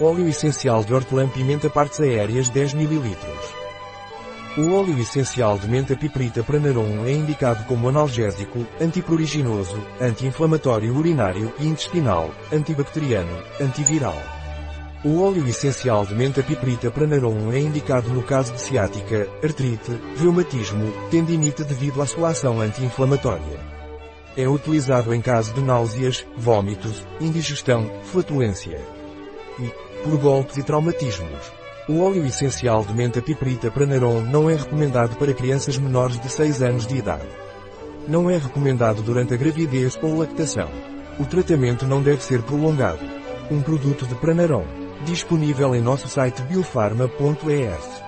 Óleo essencial de hortelã-pimenta partes aéreas 10 ml. O óleo essencial de menta piperita pranarum é indicado como analgésico, antipruriginoso, anti-inflamatório urinário e intestinal, antibacteriano, antiviral. O óleo essencial de menta piperita pranarum é indicado no caso de ciática, artrite, reumatismo, tendinite devido à sua ação anti-inflamatória. É utilizado em caso de náuseas, vômitos, indigestão, flatulência. E, por golpes e traumatismos. O óleo essencial de menta piperita pranarum não é recomendado para crianças menores de 6 anos de idade. Não é recomendado durante a gravidez ou lactação. O tratamento não deve ser prolongado. Um produto de Pranarum. Disponível em nosso site biofarma.es.